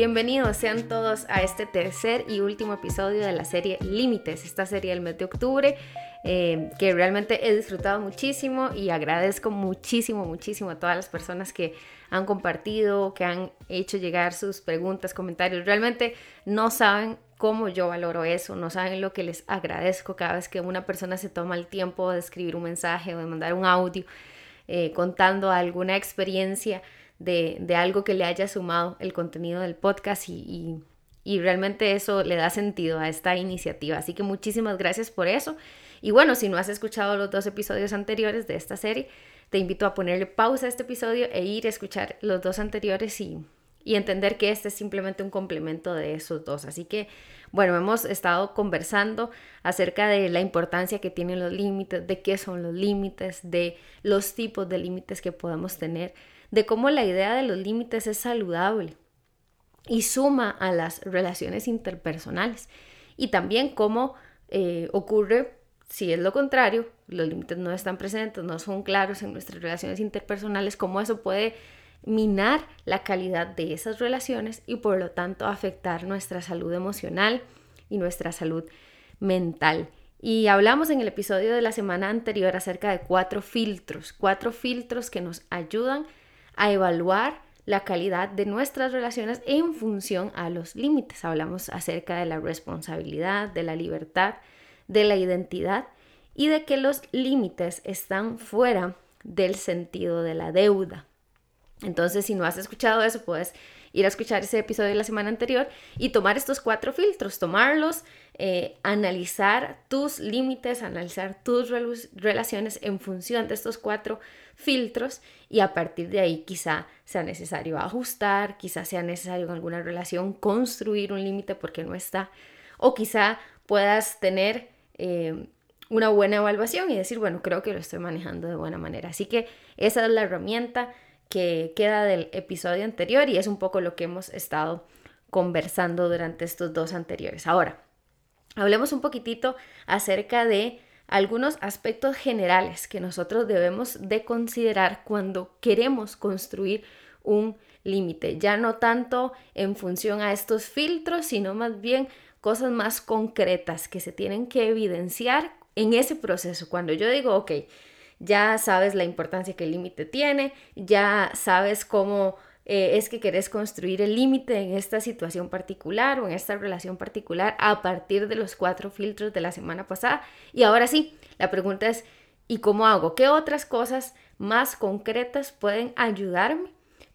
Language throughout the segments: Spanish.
Bienvenidos sean todos a este tercer y último episodio de la serie Límites, esta serie del mes de octubre eh, que realmente he disfrutado muchísimo y agradezco muchísimo, muchísimo a todas las personas que han compartido, que han hecho llegar sus preguntas, comentarios. Realmente no saben cómo yo valoro eso, no saben lo que les agradezco cada vez que una persona se toma el tiempo de escribir un mensaje o de mandar un audio eh, contando alguna experiencia de, algo que le haya sumado el contenido del podcast y, y realmente eso le da sentido a esta iniciativa. Así que muchísimas gracias por eso. Y bueno, si no has escuchado los dos episodios anteriores de esta serie, te invito a ponerle pausa a este episodio e ir a escuchar los dos anteriores y, entender que este es simplemente un complemento de esos dos. Así que, bueno, hemos estado conversando acerca de la importancia que tienen los límites, de qué son los límites, de los tipos de límites que podemos tener, de cómo la idea de los límites es saludable y suma a las relaciones interpersonales y también cómo eh, ocurre si es lo contrario, los límites no están presentes, no son claros en nuestras relaciones interpersonales, cómo eso puede minar la calidad de esas relaciones y por lo tanto afectar nuestra salud emocional y nuestra salud mental. Y hablamos en el episodio de la semana anterior acerca de cuatro filtros, cuatro filtros que nos ayudan evaluar la calidad de nuestras relaciones en función a los límites. Hablamos acerca de la responsabilidad, de la libertad, de la identidad y de que los límites están fuera del sentido de la deuda. Entonces, si no has escuchado eso, puedes ir a escuchar ese episodio de la semana anterior y tomar estos cuatro filtros, tomarlos, eh, analizar tus límites, analizar tus relaciones en función de estos cuatro filtros y a partir de ahí quizá sea necesario ajustar, quizá sea necesario en alguna relación construir un límite porque no está, o quizá puedas tener eh, una buena evaluación y decir, bueno, creo que lo estoy manejando de buena manera. Así que esa es la herramienta que queda del episodio anterior y es un poco lo que hemos estado conversando durante estos dos anteriores. Ahora, hablemos un poquitito acerca de algunos aspectos generales que nosotros debemos de considerar cuando queremos construir un límite, ya no tanto en función a estos filtros, sino más bien cosas más concretas que se tienen que evidenciar en ese proceso. Cuando yo digo, ok, ya sabes la importancia que el límite tiene, ya sabes cómo eh, es que querés construir el límite en esta situación particular o en esta relación particular a partir de los cuatro filtros de la semana pasada. Y ahora sí, la pregunta es, ¿y cómo hago? ¿Qué otras cosas más concretas pueden ayudarme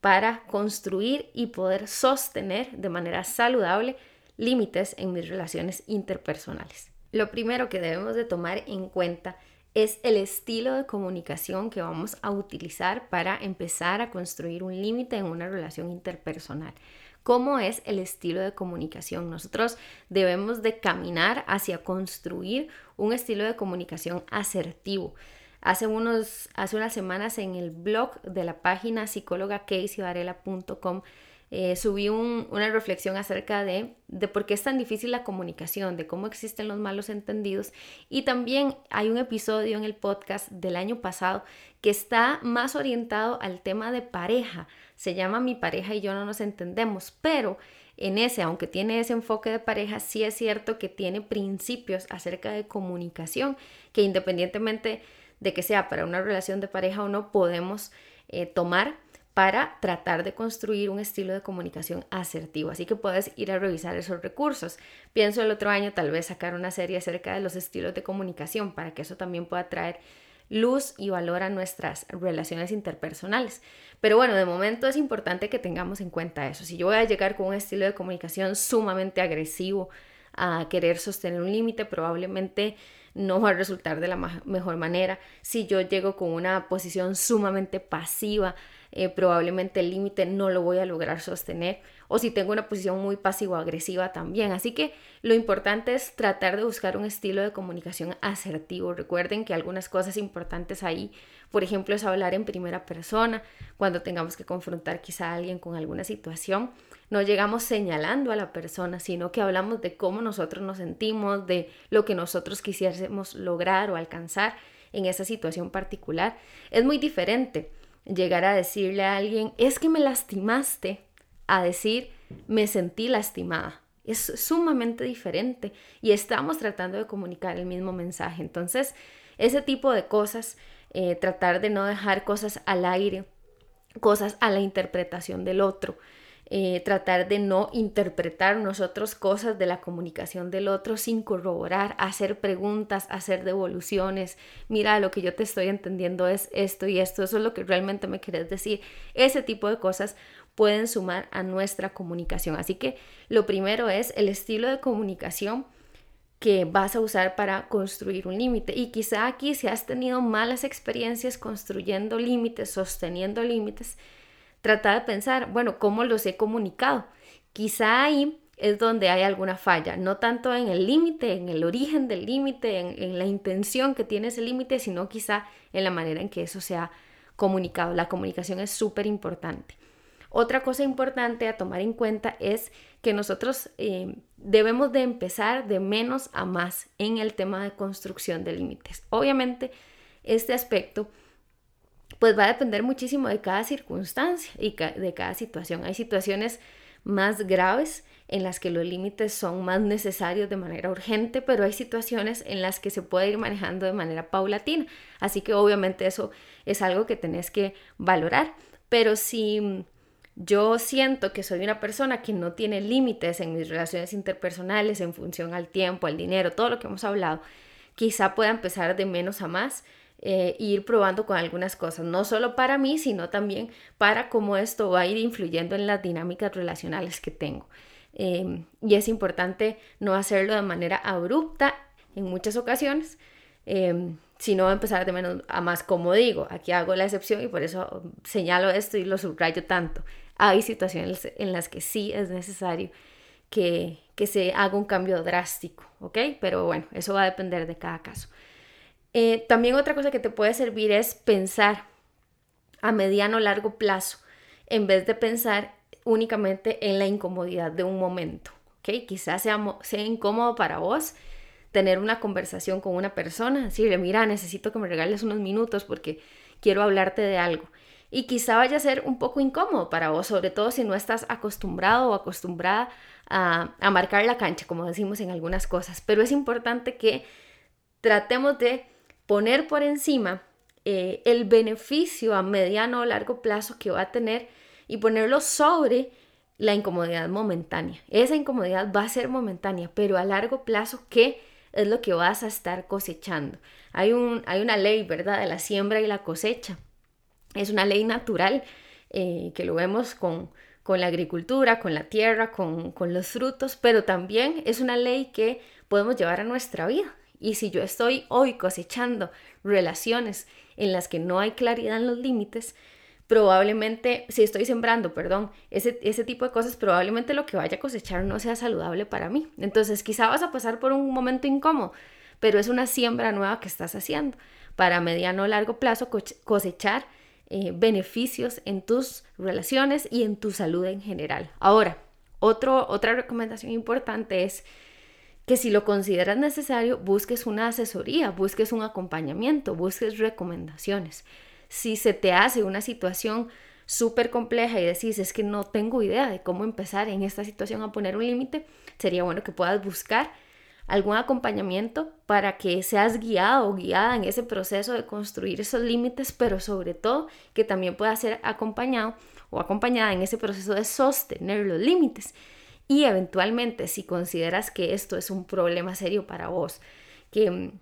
para construir y poder sostener de manera saludable límites en mis relaciones interpersonales. Lo primero que debemos de tomar en cuenta es el estilo de comunicación que vamos a utilizar para empezar a construir un límite en una relación interpersonal. ¿Cómo es el estilo de comunicación? Nosotros debemos de caminar hacia construir un estilo de comunicación asertivo. Hace, unos, hace unas semanas en el blog de la página psicóloga.caseyvarela.com eh, subí una reflexión acerca de, de por qué es tan difícil la comunicación, de cómo existen los malos entendidos. Y también hay un episodio en el podcast del año pasado que está más orientado al tema de pareja. Se llama Mi pareja y yo no nos entendemos, pero en ese, aunque tiene ese enfoque de pareja, sí es cierto que tiene principios acerca de comunicación que independientemente de que sea para una relación de pareja o no, podemos eh, tomar para tratar de construir un estilo de comunicación asertivo. Así que puedes ir a revisar esos recursos. Pienso el otro año tal vez sacar una serie acerca de los estilos de comunicación para que eso también pueda traer luz y valor a nuestras relaciones interpersonales. Pero bueno, de momento es importante que tengamos en cuenta eso. Si yo voy a llegar con un estilo de comunicación sumamente agresivo a querer sostener un límite, probablemente no va a resultar de la mejor manera. Si yo llego con una posición sumamente pasiva, eh, probablemente el límite no lo voy a lograr sostener o si tengo una posición muy pasivo-agresiva también. Así que lo importante es tratar de buscar un estilo de comunicación asertivo. Recuerden que algunas cosas importantes ahí, por ejemplo, es hablar en primera persona cuando tengamos que confrontar quizá a alguien con alguna situación. No llegamos señalando a la persona, sino que hablamos de cómo nosotros nos sentimos, de lo que nosotros quisiésemos lograr o alcanzar en esa situación particular. Es muy diferente llegar a decirle a alguien, es que me lastimaste, a decir me sentí lastimada. Es sumamente diferente y estamos tratando de comunicar el mismo mensaje. Entonces, ese tipo de cosas, eh, tratar de no dejar cosas al aire, cosas a la interpretación del otro, eh, tratar de no interpretar nosotros cosas de la comunicación del otro sin corroborar, hacer preguntas, hacer devoluciones. Mira, lo que yo te estoy entendiendo es esto y esto, eso es lo que realmente me quieres decir. Ese tipo de cosas pueden sumar a nuestra comunicación. Así que lo primero es el estilo de comunicación que vas a usar para construir un límite. Y quizá aquí si has tenido malas experiencias construyendo límites, sosteniendo límites, trata de pensar, bueno, ¿cómo los he comunicado? Quizá ahí es donde hay alguna falla, no tanto en el límite, en el origen del límite, en, la intención que tiene ese límite, sino quizá en la manera en que eso se ha comunicado. La comunicación es súper importante. Otra cosa importante a tomar en cuenta es que nosotros eh, debemos de empezar de menos a más en el tema de construcción de límites. Obviamente, este aspecto pues va a depender muchísimo de cada circunstancia y de cada situación. Hay situaciones más graves en las que los límites son más necesarios de manera urgente, pero hay situaciones en las que se puede ir manejando de manera paulatina. Así que obviamente eso es algo que tenés que valorar. Pero si yo siento que soy una persona que no tiene límites en mis relaciones interpersonales en función al tiempo, al dinero, todo lo que hemos hablado, quizá pueda empezar de menos a más eh, ir probando con algunas cosas, no solo para mí, sino también para cómo esto va a ir influyendo en las dinámicas relacionales que tengo. Em, y es importante no hacerlo de manera abrupta en muchas ocasiones, em, sino empezar de menos a más, como digo, aquí hago la excepción y por eso señalo esto y lo subrayo tanto. Hay situaciones en las que sí es necesario que, que se haga un cambio drástico, ¿ok? Pero bueno, eso va a depender de cada caso. Eh, también otra cosa que te puede servir es pensar a mediano o largo plazo en vez de pensar únicamente en la incomodidad de un momento. ¿ok? Quizás sea, sea incómodo para vos tener una conversación con una persona, decirle, mira, necesito que me regales unos minutos porque quiero hablarte de algo. Y quizá vaya a ser un poco incómodo para vos, sobre todo si no estás acostumbrado o acostumbrada a, a marcar la cancha, como decimos en algunas cosas. Pero es importante que tratemos de poner por encima eh, el beneficio a mediano o largo plazo que va a tener y ponerlo sobre la incomodidad momentánea. Esa incomodidad va a ser momentánea, pero a largo plazo, ¿qué es lo que vas a estar cosechando? Hay, un, hay una ley, ¿verdad?, de la siembra y la cosecha. Es una ley natural eh, que lo vemos con, con la agricultura, con la tierra, con, con los frutos, pero también es una ley que podemos llevar a nuestra vida. Y si yo estoy hoy cosechando relaciones en las que no hay claridad en los límites, probablemente, si estoy sembrando, perdón, ese, ese tipo de cosas, probablemente lo que vaya a cosechar no sea saludable para mí. Entonces quizá vas a pasar por un momento incómodo, pero es una siembra nueva que estás haciendo para mediano o largo plazo cosechar eh, beneficios en tus relaciones y en tu salud en general. Ahora, otro, otra recomendación importante es que si lo consideras necesario, busques una asesoría, busques un acompañamiento, busques recomendaciones. Si se te hace una situación súper compleja y decís, es que no tengo idea de cómo empezar en esta situación a poner un límite, sería bueno que puedas buscar algún acompañamiento para que seas guiado o guiada en ese proceso de construir esos límites, pero sobre todo que también puedas ser acompañado o acompañada en ese proceso de sostener los límites. Y eventualmente, si consideras que esto es un problema serio para vos, que mm,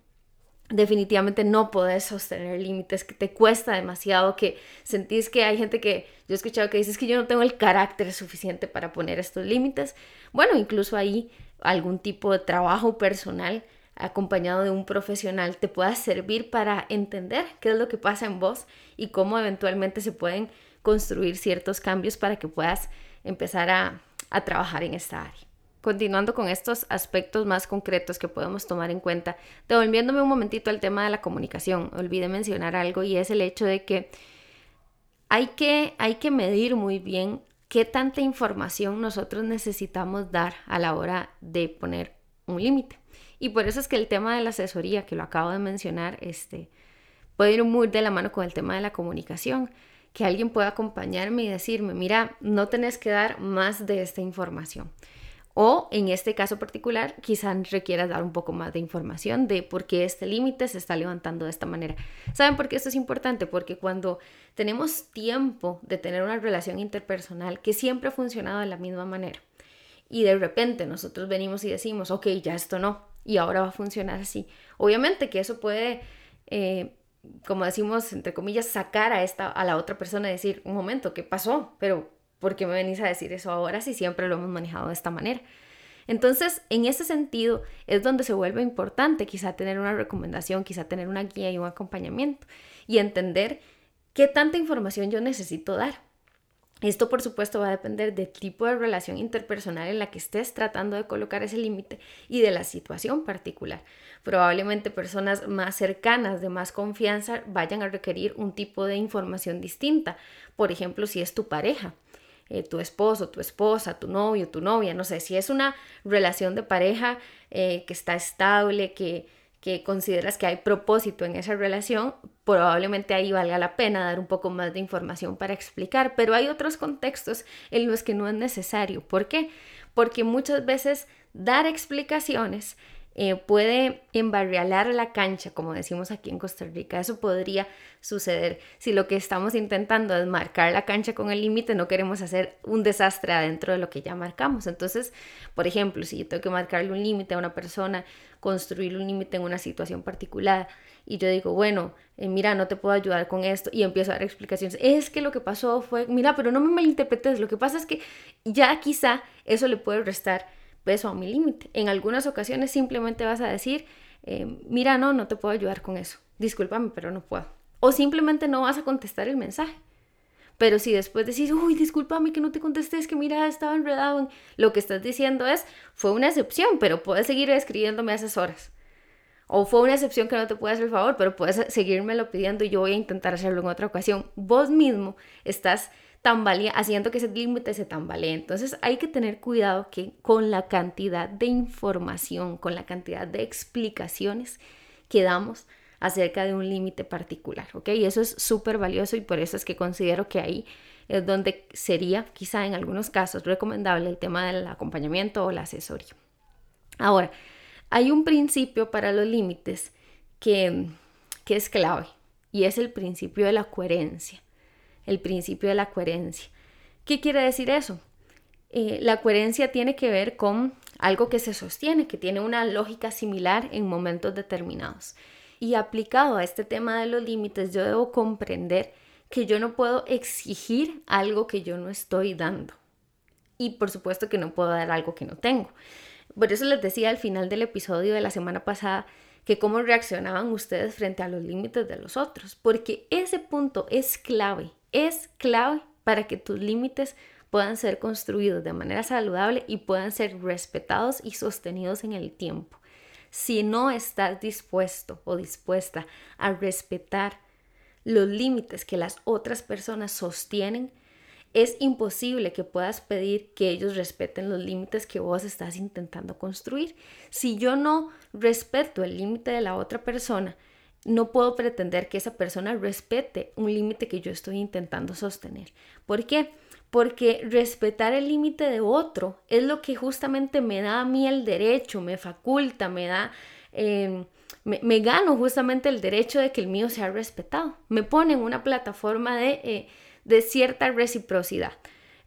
definitivamente no podés sostener límites, que te cuesta demasiado, que sentís que hay gente que yo he escuchado que dices que yo no tengo el carácter suficiente para poner estos límites, bueno, incluso ahí algún tipo de trabajo personal acompañado de un profesional te pueda servir para entender qué es lo que pasa en vos y cómo eventualmente se pueden construir ciertos cambios para que puedas empezar a a trabajar en esta área. Continuando con estos aspectos más concretos que podemos tomar en cuenta, devolviéndome un momentito al tema de la comunicación, olvidé mencionar algo y es el hecho de que hay que, hay que medir muy bien qué tanta información nosotros necesitamos dar a la hora de poner un límite. Y por eso es que el tema de la asesoría, que lo acabo de mencionar, este, puede ir muy de la mano con el tema de la comunicación que alguien pueda acompañarme y decirme, mira, no tenés que dar más de esta información. O en este caso particular, quizás requieras dar un poco más de información de por qué este límite se está levantando de esta manera. ¿Saben por qué esto es importante? Porque cuando tenemos tiempo de tener una relación interpersonal que siempre ha funcionado de la misma manera y de repente nosotros venimos y decimos, ok, ya esto no, y ahora va a funcionar así. Obviamente que eso puede eh, como decimos, entre comillas, sacar a, esta, a la otra persona y decir, un momento, ¿qué pasó? Pero, ¿por qué me venís a decir eso ahora si siempre lo hemos manejado de esta manera? Entonces, en ese sentido, es donde se vuelve importante quizá tener una recomendación, quizá tener una guía y un acompañamiento y entender qué tanta información yo necesito dar. Esto por supuesto va a depender del tipo de relación interpersonal en la que estés tratando de colocar ese límite y de la situación particular. Probablemente personas más cercanas, de más confianza, vayan a requerir un tipo de información distinta. Por ejemplo, si es tu pareja, eh, tu esposo, tu esposa, tu novio, tu novia, no sé, si es una relación de pareja eh, que está estable, que que consideras que hay propósito en esa relación, probablemente ahí valga la pena dar un poco más de información para explicar, pero hay otros contextos en los que no es necesario. ¿Por qué? Porque muchas veces dar explicaciones eh, puede embarrialar la cancha, como decimos aquí en Costa Rica. Eso podría suceder si lo que estamos intentando es marcar la cancha con el límite, no queremos hacer un desastre adentro de lo que ya marcamos. Entonces, por ejemplo, si yo tengo que marcarle un límite a una persona, construir un límite en una situación particular, y yo digo, bueno, eh, mira, no te puedo ayudar con esto, y empiezo a dar explicaciones, es que lo que pasó fue, mira, pero no me malinterpretes, lo que pasa es que ya quizá eso le puede restar peso a mi límite. En algunas ocasiones simplemente vas a decir, eh, mira, no, no te puedo ayudar con eso, discúlpame, pero no puedo. O simplemente no vas a contestar el mensaje. Pero si después decís, uy, discúlpame que no te contesté, es que mira, estaba enredado, lo que estás diciendo es, fue una excepción, pero puedes seguir escribiéndome a esas horas. O fue una excepción que no te puedo hacer el favor, pero puedes seguírmelo pidiendo y yo voy a intentar hacerlo en otra ocasión. Vos mismo estás tambalea, haciendo que ese límite se tambalee. Entonces hay que tener cuidado que con la cantidad de información, con la cantidad de explicaciones que damos acerca de un límite particular. Y eso es súper valioso y por eso es que considero que ahí es donde sería quizá en algunos casos recomendable el tema del acompañamiento o la asesoría. Ahora, hay un principio para los límites que, que es clave y es el principio de la coherencia el principio de la coherencia. ¿Qué quiere decir eso? Eh, la coherencia tiene que ver con algo que se sostiene, que tiene una lógica similar en momentos determinados. Y aplicado a este tema de los límites, yo debo comprender que yo no puedo exigir algo que yo no estoy dando. Y por supuesto que no puedo dar algo que no tengo. Por eso les decía al final del episodio de la semana pasada que cómo reaccionaban ustedes frente a los límites de los otros, porque ese punto es clave es clave para que tus límites puedan ser construidos de manera saludable y puedan ser respetados y sostenidos en el tiempo. Si no estás dispuesto o dispuesta a respetar los límites que las otras personas sostienen, es imposible que puedas pedir que ellos respeten los límites que vos estás intentando construir. Si yo no respeto el límite de la otra persona, no puedo pretender que esa persona respete un límite que yo estoy intentando sostener. ¿Por qué? Porque respetar el límite de otro es lo que justamente me da a mí el derecho, me faculta, me da, em, me, gano justamente el derecho de que el mío sea respetado. Me pone en una plataforma de, eh, de cierta reciprocidad.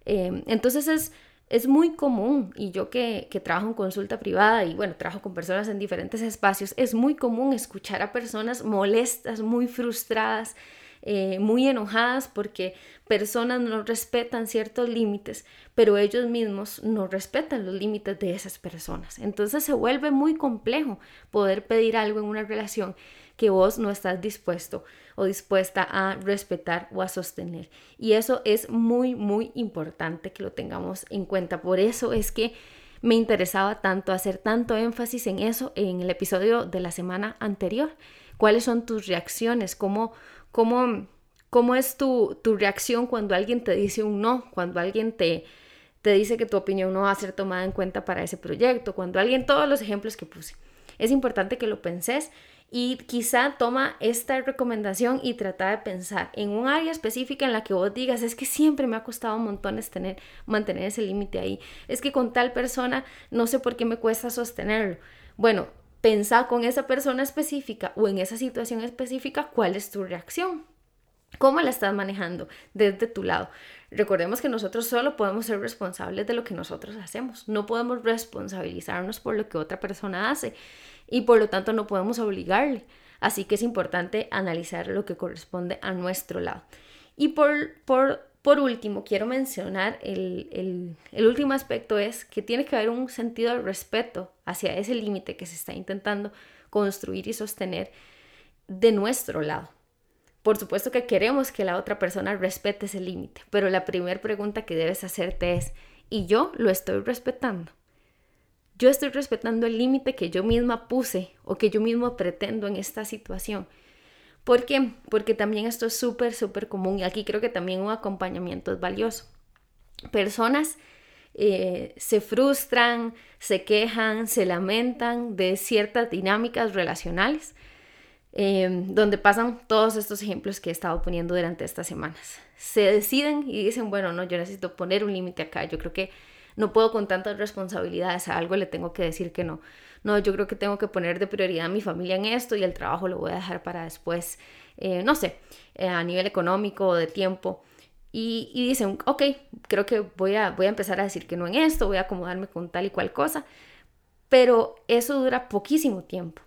Em, entonces es es muy común, y yo que, trabajo en consulta privada y bueno, trabajo con personas en diferentes espacios, es muy común escuchar a personas molestas, muy frustradas, eh, muy enojadas porque personas no respetan ciertos límites, pero ellos mismos no respetan los límites de esas personas. Entonces se vuelve muy complejo poder pedir algo en una relación que vos no estás dispuesto o dispuesta a respetar o a sostener. Y eso es muy, muy importante que lo tengamos en cuenta. Por eso es que me interesaba tanto hacer tanto énfasis en eso en el episodio de la semana anterior. ¿Cuáles son tus reacciones? ¿Cómo, cómo, cómo es tu, tu reacción cuando alguien te dice un no? Cuando alguien te, te dice que tu opinión no va a ser tomada en cuenta para ese proyecto, cuando alguien, todos los ejemplos que puse. Es importante que lo penses y quizá toma esta recomendación y trata de pensar en un área específica en la que vos digas, es que siempre me ha costado un montón tener, mantener ese límite ahí. Es que con tal persona no sé por qué me cuesta sostenerlo. Bueno, pensá con esa persona específica o en esa situación específica cuál es tu reacción. ¿Cómo la estás manejando desde tu lado? Recordemos que nosotros solo podemos ser responsables de lo que nosotros hacemos. No podemos responsabilizarnos por lo que otra persona hace y por lo tanto no podemos obligarle. Así que es importante analizar lo que corresponde a nuestro lado. Y por, por, por último, quiero mencionar el, el, el último aspecto es que tiene que haber un sentido de respeto hacia ese límite que se está intentando construir y sostener de nuestro lado. Por supuesto que queremos que la otra persona respete ese límite, pero la primera pregunta que debes hacerte es, ¿y yo lo estoy respetando? Yo estoy respetando el límite que yo misma puse o que yo mismo pretendo en esta situación. ¿Por qué? Porque también esto es súper, súper común y aquí creo que también un acompañamiento es valioso. Personas eh, se frustran, se quejan, se lamentan de ciertas dinámicas relacionales Em, donde pasan todos estos ejemplos que he estado poniendo durante estas semanas. Se deciden y dicen, bueno, no, yo necesito poner un límite acá, yo creo que no puedo con tantas responsabilidades, a algo le tengo que decir que no. No, yo creo que tengo que poner de prioridad a mi familia en esto y el trabajo lo voy a dejar para después, eh, no sé, eh, a nivel económico o de tiempo. Y, y, dicen, ok, creo que voy a, voy a empezar a decir que no en esto, voy a acomodarme con tal y cual cosa, pero eso dura poquísimo tiempo.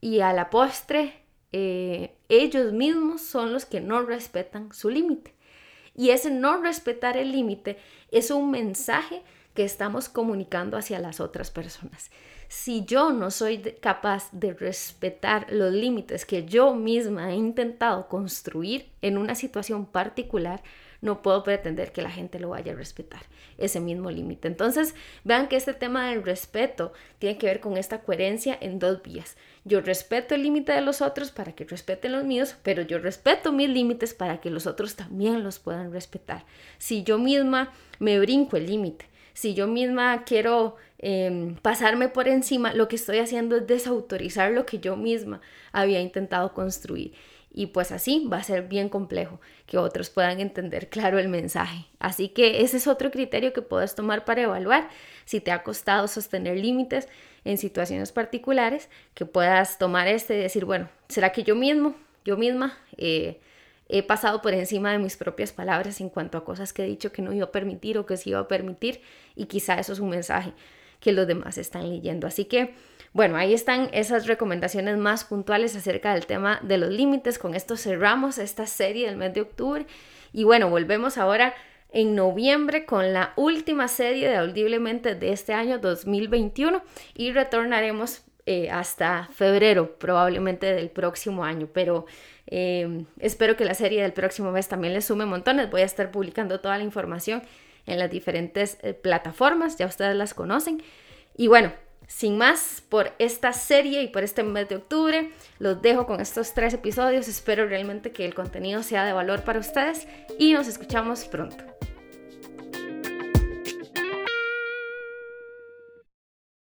Y a la postre eh, ellos mismos son los que no respetan su límite. Y ese no respetar el límite es un mensaje que estamos comunicando hacia las otras personas. Si yo no soy capaz de respetar los límites que yo misma he intentado construir en una situación particular, no puedo pretender que la gente lo vaya a respetar, ese mismo límite. Entonces, vean que este tema del respeto tiene que ver con esta coherencia en dos vías. Yo respeto el límite de los otros para que respeten los míos, pero yo respeto mis límites para que los otros también los puedan respetar. Si yo misma me brinco el límite, si yo misma quiero em, pasarme por encima, lo que estoy haciendo es desautorizar lo que yo misma había intentado construir. Y pues así va a ser bien complejo que otros puedan entender claro el mensaje. Así que ese es otro criterio que puedes tomar para evaluar si te ha costado sostener límites en situaciones particulares, que puedas tomar este y decir, bueno, ¿será que yo mismo, yo misma, eh, he pasado por encima de mis propias palabras en cuanto a cosas que he dicho que no iba a permitir o que sí iba a permitir? Y quizá eso es un mensaje que los demás están leyendo. Así que bueno, ahí están esas recomendaciones más puntuales acerca del tema de los límites. Con esto cerramos esta serie del mes de octubre. Y bueno, volvemos ahora en noviembre con la última serie de Audiblemente de este año 2021 y retornaremos eh, hasta febrero probablemente del próximo año. Pero eh, espero que la serie del próximo mes también les sume montones. Voy a estar publicando toda la información en las diferentes eh, plataformas, ya ustedes las conocen. Y bueno, sin más, por esta serie y por este mes de octubre, los dejo con estos tres episodios. Espero realmente que el contenido sea de valor para ustedes y nos escuchamos pronto.